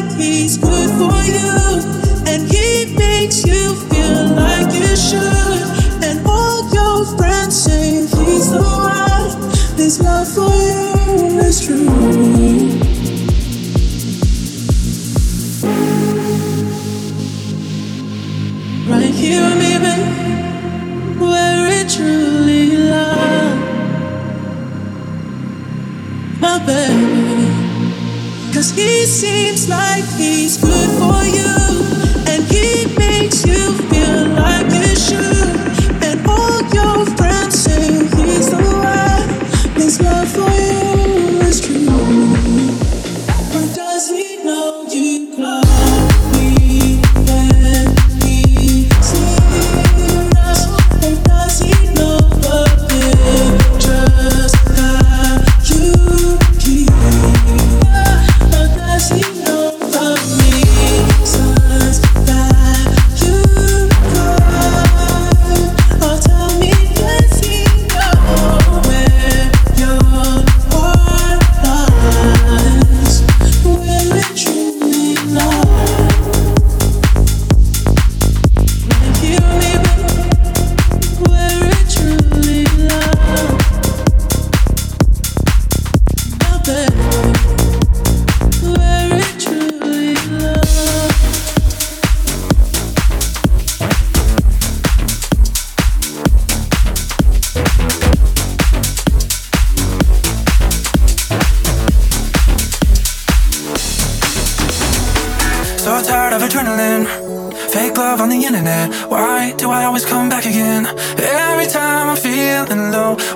like he's good for you. He seems like he's good for you.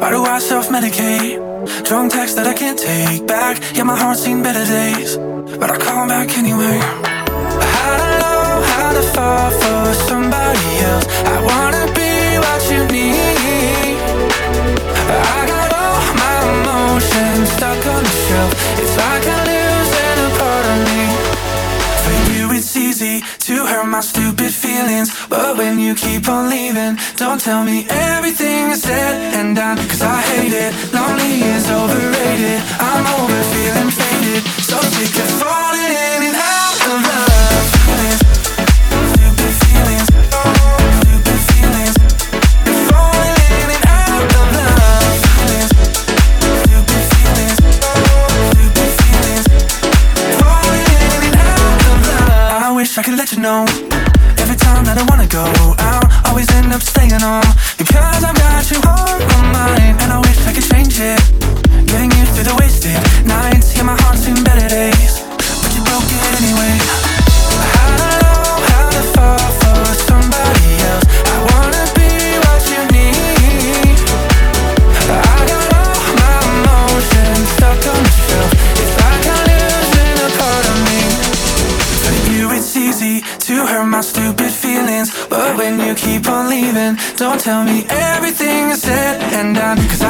Why do I self medicate? Drunk texts that I can't take back. Yeah, my heart's seen better days, but I call back anyway. I don't know how to fall for somebody else. I wanna be what you need. I got all my emotions stuck on the shelf. It's like I hurt my stupid feelings. But when you keep on leaving Don't tell me everything is said and done. Cause I hate it, lonely is overrated. I'm over feeling faded. So sick of falling in and out of love. know. Every time that I wanna go out Always end up staying on. Tell me everything is said and done. Cause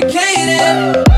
la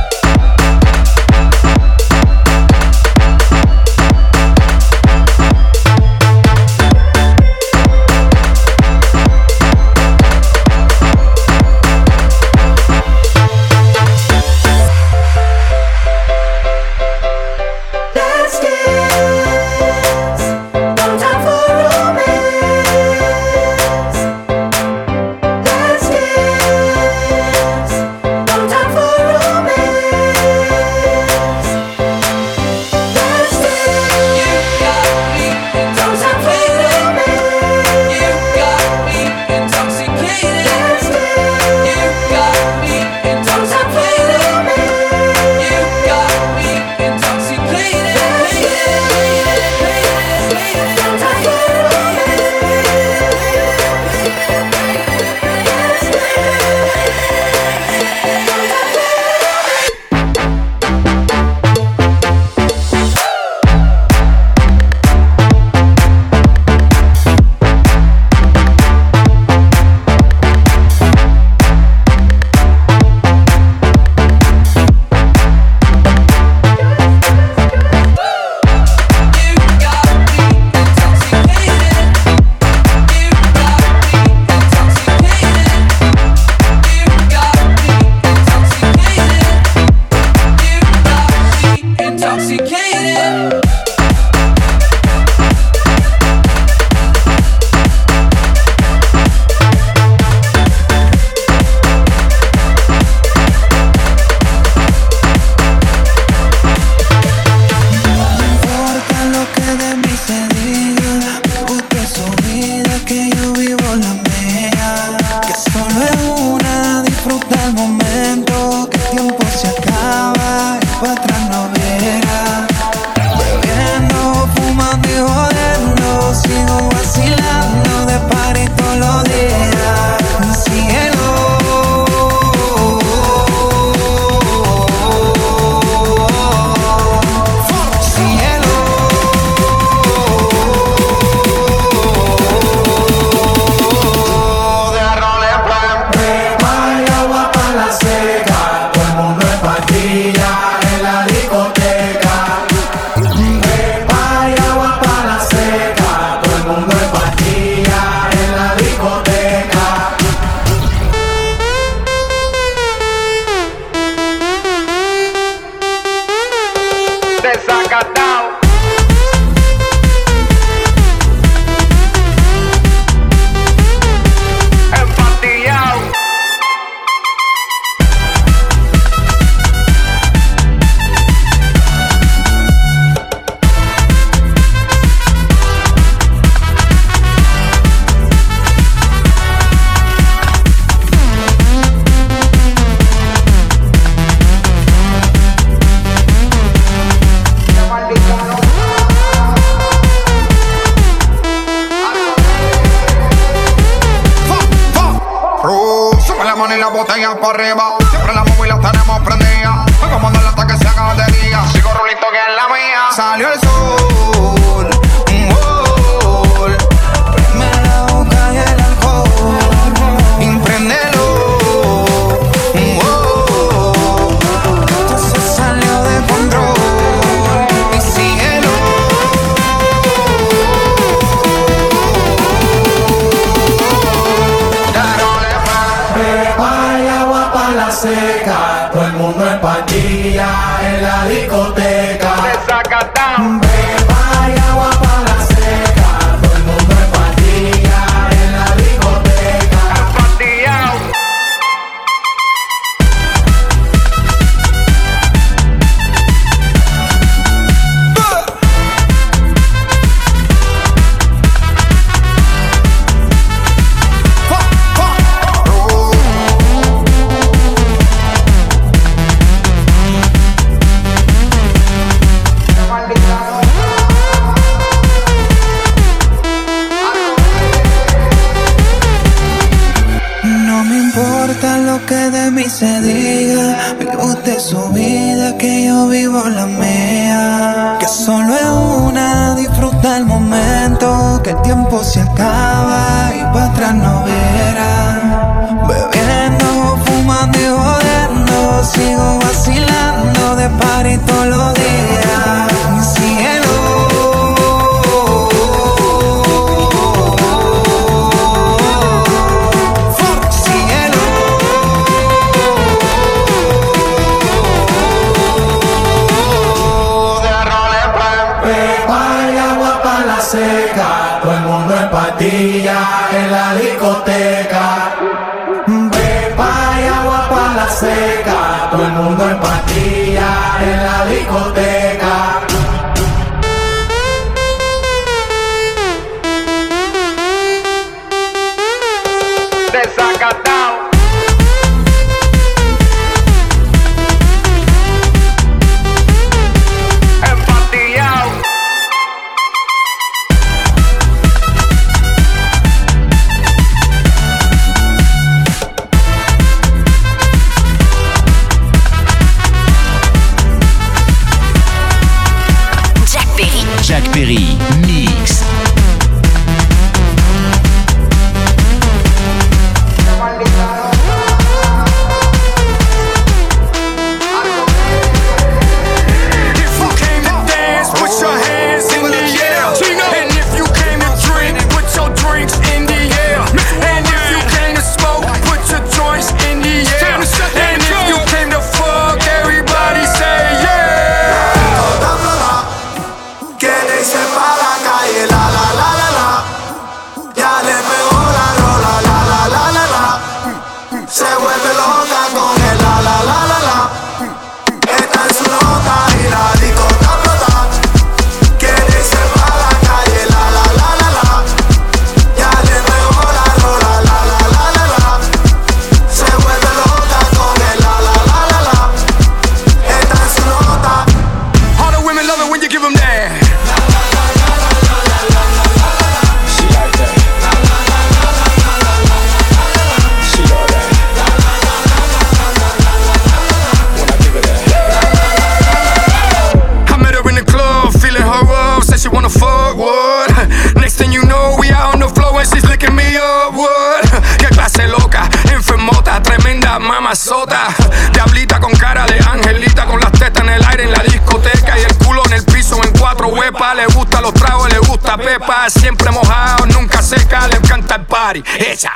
party. Esa.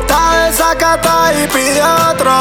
Está desacata y pide otro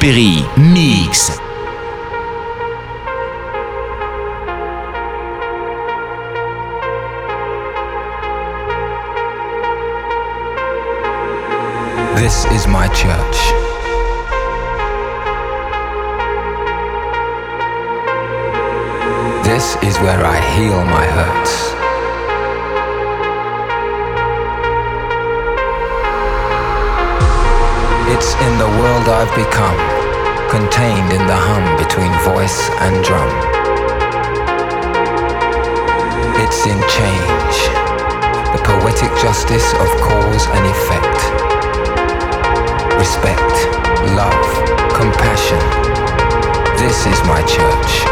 Perry, Mix. This is my church. This is where I heal my hurts. I've become, contained in the hum between voice and drum. It's in change, the poetic justice of cause and effect. Respect, love, compassion. This is my church.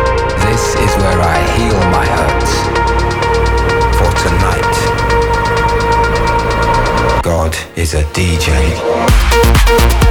This is where I heal my hurts. For tonight, God is a DJ.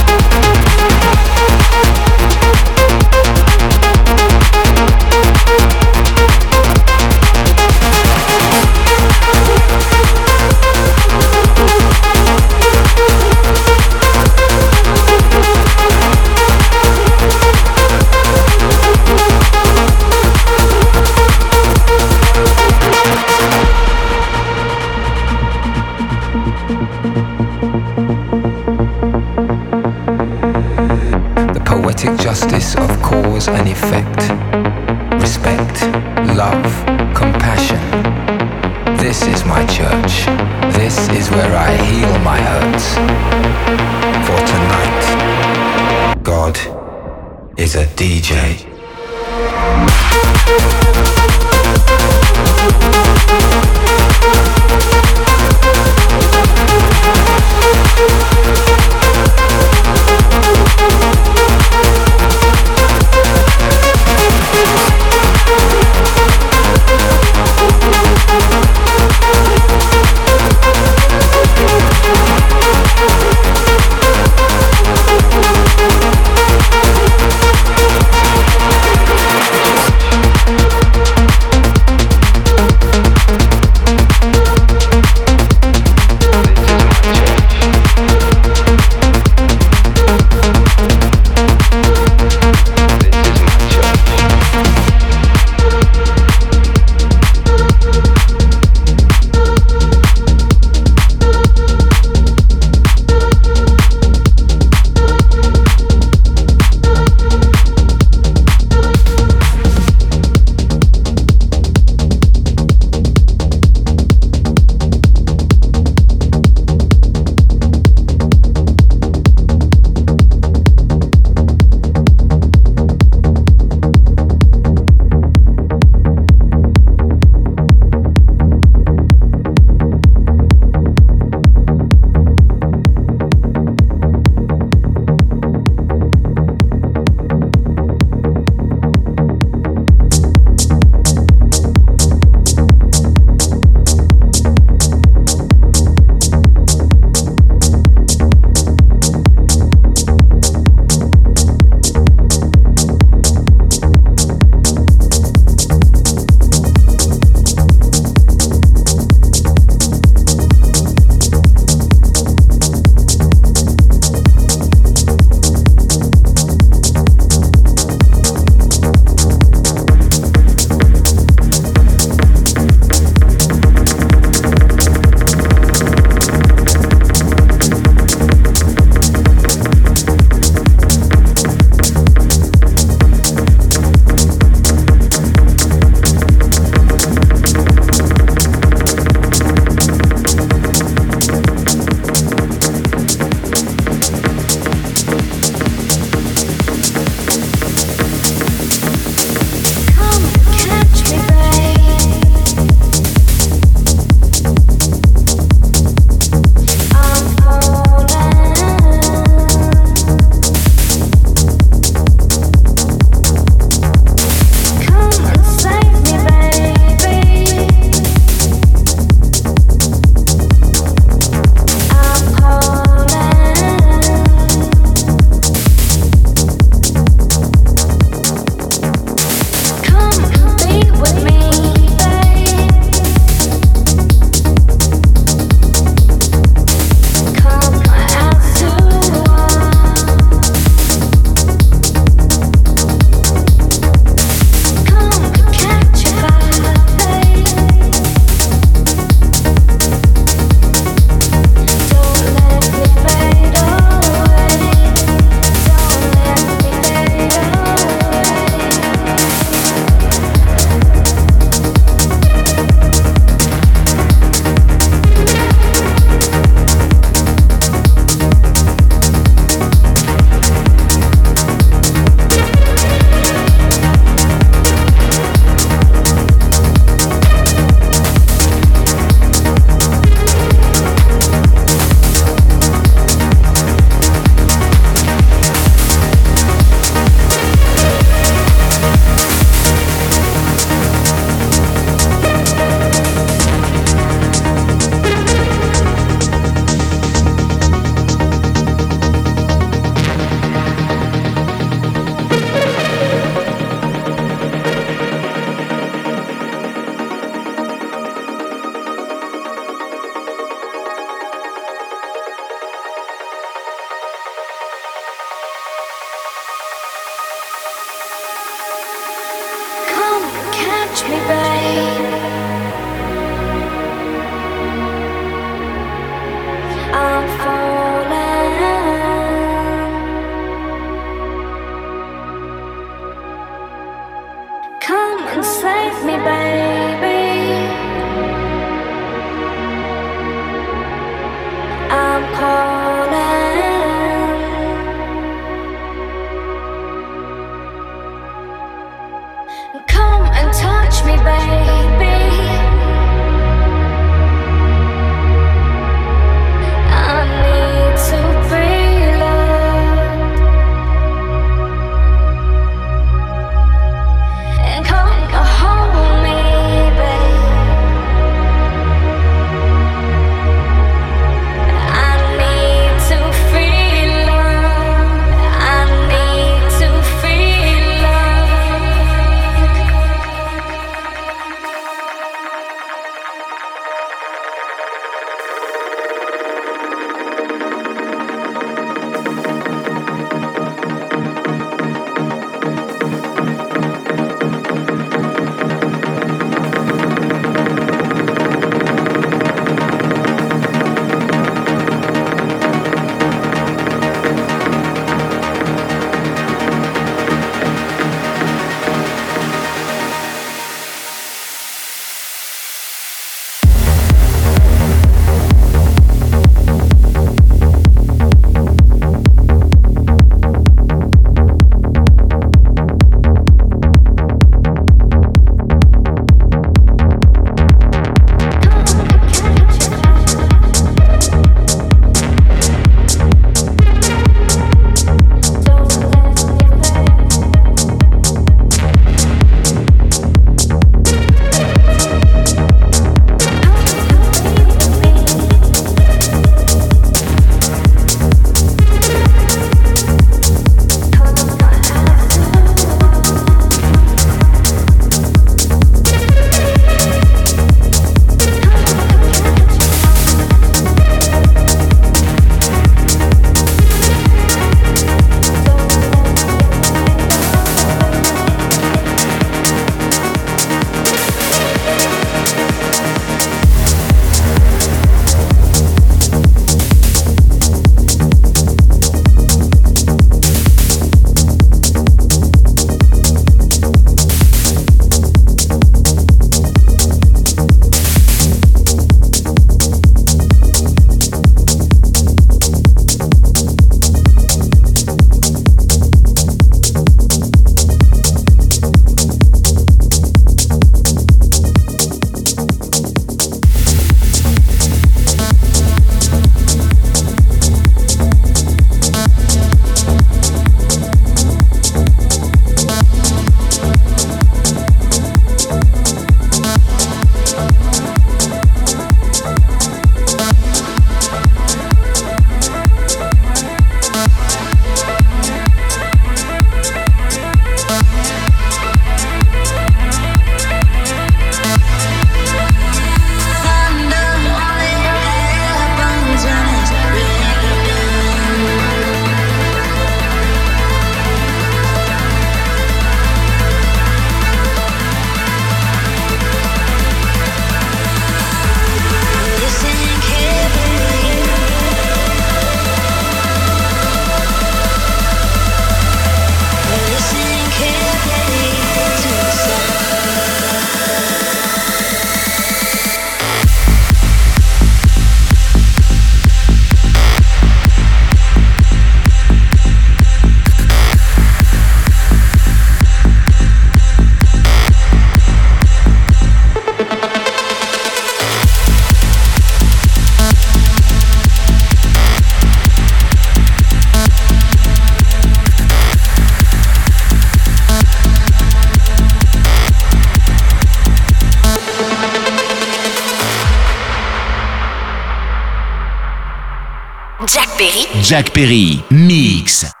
Jack Perry, Mix. Now here